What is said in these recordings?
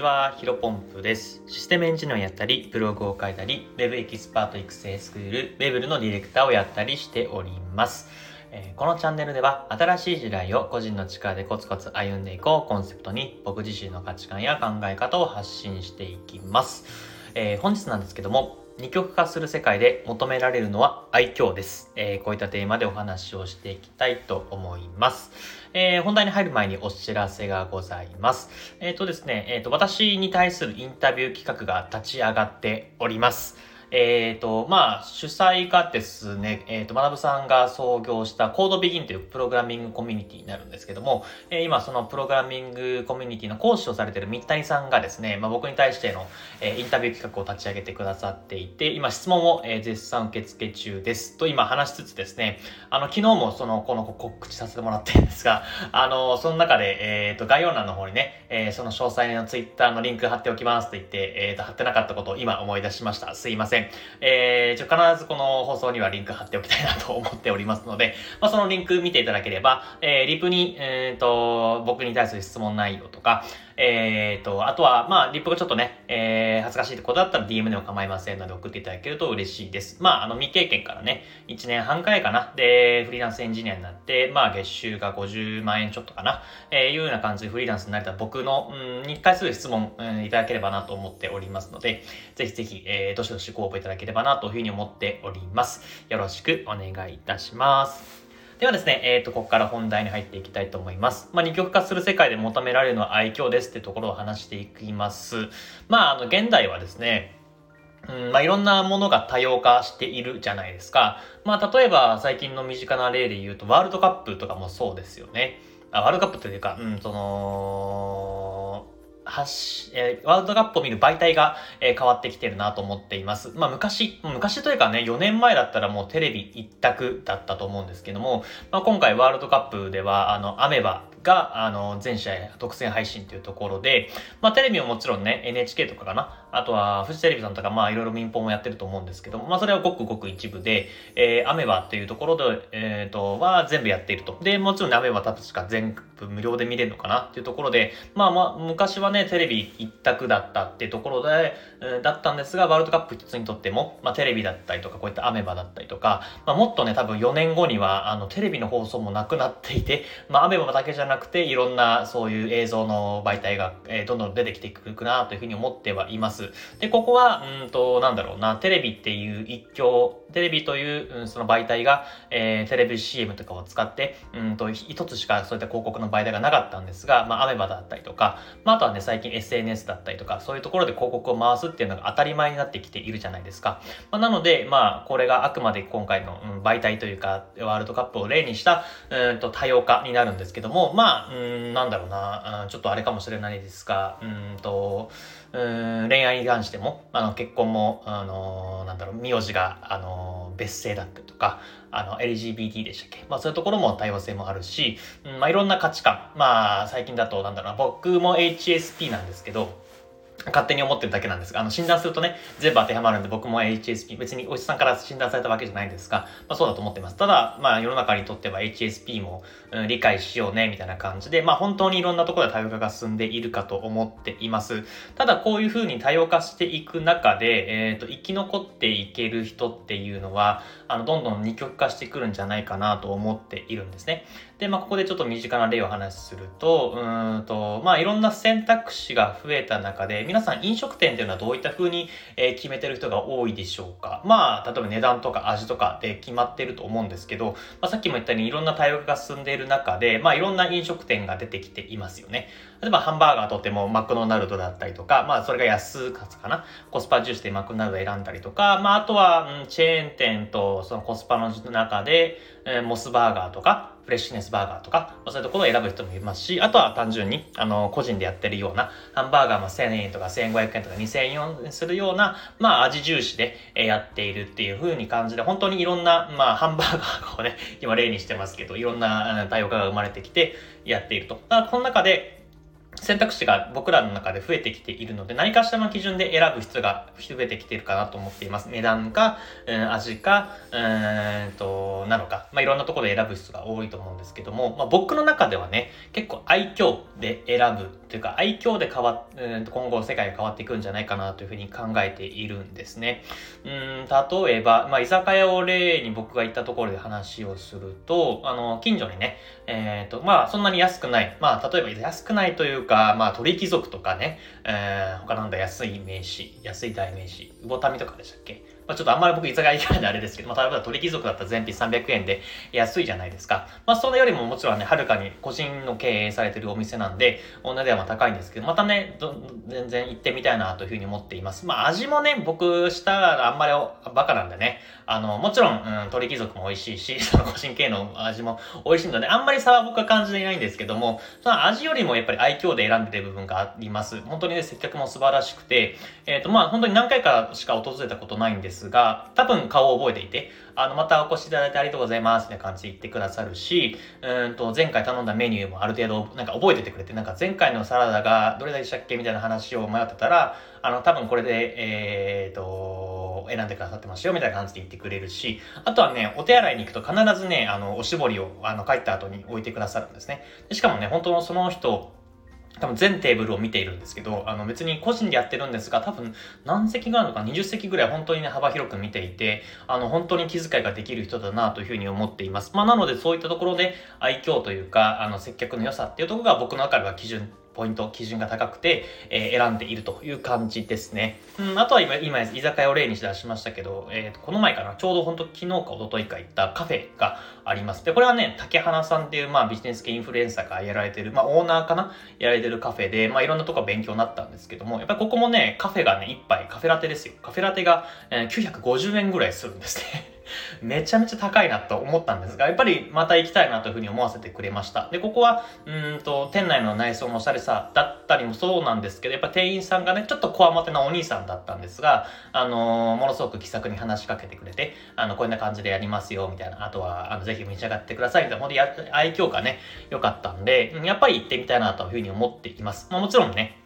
ちは、ヒロポンプです。システムエンジニアをやったり、ブログを書いたり、Web エキスパート育成スクール、Web のディレクターをやったりしております。えー、このチャンネルでは、新しい時代を個人の力でコツコツ歩んでいこうコンセプトに、僕自身の価値観や考え方を発信していきます。えー、本日なんですけども、二極化する世界で求められるのは愛嬌です。えー、こういったテーマでお話をしていきたいと思います。えー、本題に入る前にお知らせがございます。えっ、ー、とですね、えっ、と、私に対するインタビュー企画が立ち上がっております。えっ、ー、と、まあ、主催がですね、えっ、ー、と、学さんが創業したコードビギンというプログラミングコミュニティになるんですけども、えー、今そのプログラミングコミュニティの講師をされている三谷さんがですね、まあ、僕に対しての、えインタビュー企画を立ち上げてくださっていて、今質問を、え絶賛受付中ですと今話しつつですね、あの、昨日もその、この告知させてもらってるんですが、あの、その中で、えっ、と、概要欄の方にね、えその詳細のツイッターのリンク貼っておきますと言って、えっ、と、貼ってなかったことを今思い出しました。すいません。えー、ちょ、必ずこの放送にはリンク貼っておきたいなと思っておりますので、まあ、そのリンク見ていただければ、えー、リプに、えっ、ー、と、僕に対する質問内容とか、えっ、ー、と、あとは、まあ、リップがちょっとね、えー、恥ずかしいってことだったら DM でも構いませんので送っていただけると嬉しいです。まあ、あの、未経験からね、1年半くらいかな。で、フリーランスエンジニアになって、まあ、月収が50万円ちょっとかな。えー、いうような感じでフリーランスになれた僕の、うん、に対する質問、うん、いただければなと思っておりますので、ぜひぜひ、えー、どしどしご応募いただければなというふうに思っております。よろしくお願いいたします。ではですね、えっ、ー、と、ここから本題に入っていきたいと思います。まあ、二極化する世界で求められるのは愛嬌ですってところを話していきます。まあ、あの、現代はですね、うんまあ、いろんなものが多様化しているじゃないですか。まあ、例えば最近の身近な例で言うと、ワールドカップとかもそうですよね。あワールドカップというか、うん、その、はし、えー、ワールドカップを見る媒体が、えー、変わってきてるなと思っています。まあ昔、昔というかね、4年前だったらもうテレビ一択だったと思うんですけども、まあ、今回ワールドカップでは、あの、アメバが、あの、全試合独占配信というところで、まあ、テレビももちろんね、NHK とかかな、あとは、フジテレビさんとか、まあ、いろいろ民放もやってると思うんですけども、まあ、それはごくごく一部で、えー、アメバっていうところで、えっ、ー、と、は全部やっていると。で、もちろんね、アメバ確か全部無料で見れるのかなっていうところで、まあまあ、昔はね、テレビ一択だったってところで、だったんですが、ワールドカップ一つにとっても、まあ、テレビだったりとか、こういったアメバだったりとか、まあ、もっとね、多分4年後には、あの、テレビの放送もなくなっていて、まあ、アメバだけじゃなくて、いろんなそういう映像の媒体が、えー、どんどん出てきていくなというふうに思ってはいます。で、ここは、うんと、なんだろうな、テレビっていう一強、テレビという、うん、その媒体が、えー、テレビ CM とかを使って、うんと、一つしかそういった広告の媒体がなかったんですが、まあ、アメバだったりとか、まあ、あとはね、最近 SNS だったりとか、そういうところで広告を回すっていうのが当たり前になってきているじゃないですか。まあ、なので、まあ、これがあくまで今回の、うん、媒体というか、ワールドカップを例にした、うんと、多様化になるんですけども、まあ、うん、なんだろうな、うんちょっとあれかもしれないですが、うんと、うん恋愛に関しても、あの、結婚も、あの、なんだろう、名字が、あの、別姓だったりとか、あの、LGBT でしたっけ？まあそういうところも多様性もあるし、うん、まあいろんな価値観、まあ最近だと、なんだろうな、僕も HSP なんですけど、勝手に思ってるだけなんですが、あの、診断するとね、全部当てはまるんで、僕も HSP、別におじさんから診断されたわけじゃないんですが、まあそうだと思ってます。ただ、まあ世の中にとっては HSP も、うん、理解しようね、みたいな感じで、まあ本当にいろんなところで多様化が進んでいるかと思っています。ただ、こういうふうに多様化していく中で、えっ、ー、と、生き残っていける人っていうのは、あの、どんどん二極化してくるんじゃないかなと思っているんですね。で、まあ、ここでちょっと身近な例を話すると、うんと、まあ、いろんな選択肢が増えた中で、皆さん飲食店っていうのはどういった風に、え決めてる人が多いでしょうか？まあ、例えば値段とか味とかで決まってると思うんですけど、まあ、さっきも言ったようにいろんな対応が進んでいる中で、まあ、いろんな飲食店が出てきていますよね。例えば、ハンバーガーとってもマクドナルドだったりとか、まあ、それが安かつかな？コスパ重視でマクドナルド選んだりとか、まあ、あとは、うん、チェーン店とそのコスパの中で、えー、モスバーガーとか、フレッシュネスバーガーとか、そういうところを選ぶ人もいますし、あとは単純に、あの、個人でやってるような、ハンバーガーも1000円とか1500円とか2000円するような、まあ、味重視でやっているっていう風に感じで、本当にいろんな、まあ、ハンバーガーをね、今例にしてますけど、いろんな対応が生まれてきてやっていると。だから、この中で、選択肢が僕らの中で増えてきているので、何かしらの基準で選ぶ必要が増えてきているかなと思っています。値段か、うん、味か、うんと、なのか、まあ、いろんなところで選ぶ必要が多いと思うんですけども、まあ、僕の中ではね、結構愛嬌で選ぶというか、愛嬌で変わうん今後世界が変わっていくんじゃないかなというふうに考えているんですね。うん、例えば、まあ、居酒屋を例に僕が行ったところで話をすると、あの、近所にね、えっ、ー、と、まあ、そんなに安くない、まあ、例えば安くないというか、まあ、鳥貴族とかね、えー、他なんだ安い名詞、安い代名詞、魚民とかでしたっけ？まあ、ちょっとあんまり僕居酒屋行かないであれですけど、まあ、例えば鳥貴族だったら全品300円で安いじゃないですか。まあ、それよりももちろんね、はるかに個人の経営されてるお店なんで、お値段は高いんですけど、またね、全然行ってみたいなというふうに思っています。まあ、味もね、僕したらあんまりバカなんでね、あの、もちろん、うん、鳥貴族も美味しいし、その個人系の味も美味しいので、あんまり差は僕は感じていないんですけども、その味よりもやっぱり愛嬌で選んでる部分があります。本当にね、接客も素晴らしくて、えっ、ー、と、まあ、本当に何回かしか訪れたことないんですが、多分顔を覚えていて、あの、またお越しいただいてありがとうございますって感じで言ってくださるし、うんと、前回頼んだメニューもある程度、なんか覚えててくれて、なんか前回のサラダがどれだけしたっけみたいな話を迷ってたら、あの、多分これで、えっ、と、選んでくださってますよ、みたいな感じで言ってくれるし、あとはね、お手洗いに行くと必ずね、あの、おしぼりを、あの、帰った後に置いてくださるんですね。でしかもね、本当のその人、多分全テーブルを見ているんですけど、あの別に個人でやってるんですが、多分何席があるのか20席ぐらい本当にね、幅広く見ていて、あの本当に気遣いができる人だなというふうに思っています。まあなのでそういったところで愛嬌というか、あの接客の良さっていうところが僕の中では基準ポイント、基準が高くて、えー、選んでいるという感じですね。うん、あとは今、今、居酒屋を例にして出しましたけど、えー、と、この前かな、ちょうど本当昨日か一昨日か行ったカフェがあります。で、これはね、竹花さんっていう、まあ、ビジネス系インフルエンサーがやられてる、まあ、オーナーかな？やられてるカフェで、まあ、いろんなとこ勉強になったんですけども、やっぱりここもね、カフェがね、一杯、カフェラテですよ。カフェラテが、えー、950円ぐらいするんですね。めちゃめちゃ高いなと思ったんですが、やっぱりまた行きたいなというふうに思わせてくれました。で、ここは、うんと、店内の内装のおしゃれさだったりもそうなんですけど、やっぱ店員さんがね、ちょっとこわもてなお兄さんだったんですが、あのー、ものすごく気さくに話しかけてくれて、あの、こんな感じでやりますよ、みたいな。あとは、あの、ぜひ召し上がってください、みたいな。ほんと、愛嬌がね、良かったんで、やっぱり行ってみたいなというふうに思っています。まあもちろんね、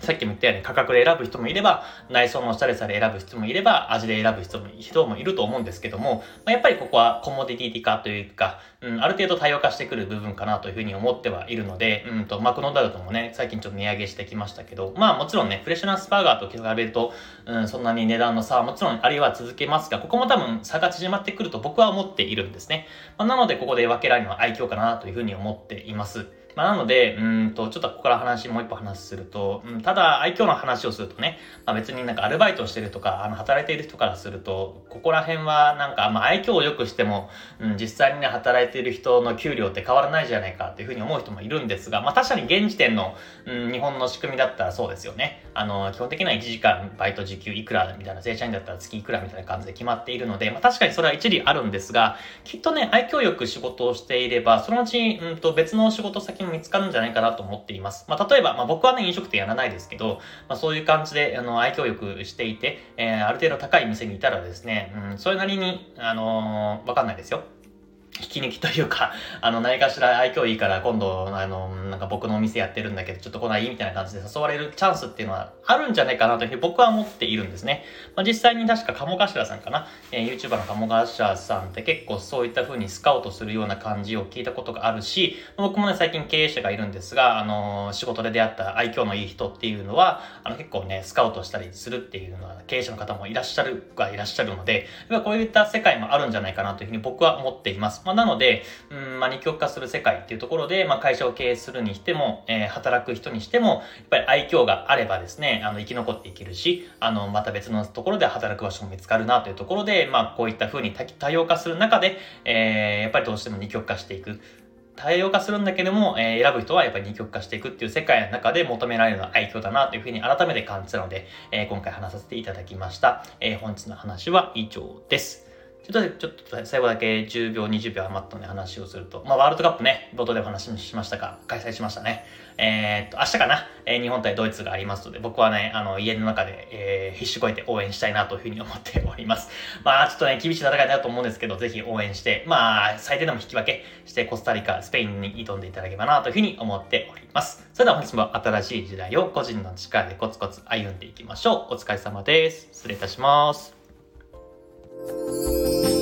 さっきも言ったように価格で選ぶ人もいれば、内装のおしゃれさで選ぶ人もいれば、味で選ぶ人も人もいると思うんですけども、まあ、やっぱりここはコモディティ化というか、うん、ある程度多様化してくる部分かなというふうに思ってはいるので、うんと、マクドナルドもね、最近ちょっと値上げしてきましたけど、まあもちろんね、フレッシュナスバーガーと比べると、うん、そんなに値段の差はもちろんありは続けますが、ここも多分差が縮まってくると僕は思っているんですね。まあ、なのでここで分けられるのは愛嬌かなというふうに思っています。まあ、なので、うんと、ちょっとここから話、もう一歩話すると、うん、ただ、愛嬌の話をするとね、まあ、別になんかアルバイトしてるとか、あの、働いている人からすると、ここら辺はなんか、まあ、愛嬌を良くしても、うん、実際にね、働いている人の給料って変わらないじゃないかっていうふうに思う人もいるんですが、まあ、確かに現時点の、うん、日本の仕組みだったらそうですよね。あの、基本的には1時間バイト時給いくらみたいな、正社員だったら月いくらみたいな感じで決まっているので、まあ、確かにそれは一理あるんですが、きっとね、愛嬌よく仕事をしていれば、そのうち、うんと、別の仕事先も見つかるんじゃないかななと思っています。まあ、例えば、まあ、僕はね、飲食店やらないですけど、まあ、そういう感じで、あの、愛嬌よくしていて、えー、ある程度高い店にいたらですね、うん、それなりに、あのー、わかんないですよ。引き抜きというか、あの、何かしら愛嬌いいから今度、あの、なんか僕のお店やってるんだけど、ちょっと来ないみたいな感じで誘われるチャンスっていうのはあるんじゃないかなというふうに僕は思っているんですね。まあ、実際に確か鴨頭さんかな、えー、YouTuber の鴨頭さんって結構そういった風にスカウトするような感じを聞いたことがあるし、僕もね、最近経営者がいるんですが、あの、仕事で出会った愛嬌のいい人っていうのは、あの、結構ね、スカウトしたりするっていうのは経営者の方もいらっしゃるがいらっしゃるので、こういった世界もあるんじゃないかなというふうに僕は思っています。まあ、なので、うん、まあ、二極化する世界っていうところで、まあ、会社を経営するにしても、えー、働く人にしても、やっぱり愛嬌があればですね、あの、生き残っていけるし、あの、また別のところで働く場所も見つかるなというところで、まあ、こういった風に多様化する中で、えー、やっぱりどうしても二極化していく。多様化するんだけども、えー、選ぶ人はやっぱり二極化していくっていう世界の中で求められるのは愛嬌だなというふうに改めて感じたので、えー、今回話させていただきました。えー、本日の話は以上です。ちょっと、最後だけ10秒、20秒余ったので話をすると、まあ、ワールドカップね、冒頭でお話ししましたが、開催しましたね。えー、っと、明日かな、えー、日本対ドイツがありますので、僕はね、あの、家の中で、えー、必死こいて応援したいなというふうに思っております。まあ、ちょっとね、厳しい戦いになると思うんですけど、ぜひ応援して、まあ、最低でも引き分けして、コスタリカ、スペインに挑んでいただければなというふうに思っております。それでは本日も新しい時代を個人の力でコツコツ歩んでいきましょう。お疲れ様です。失礼いたします。Música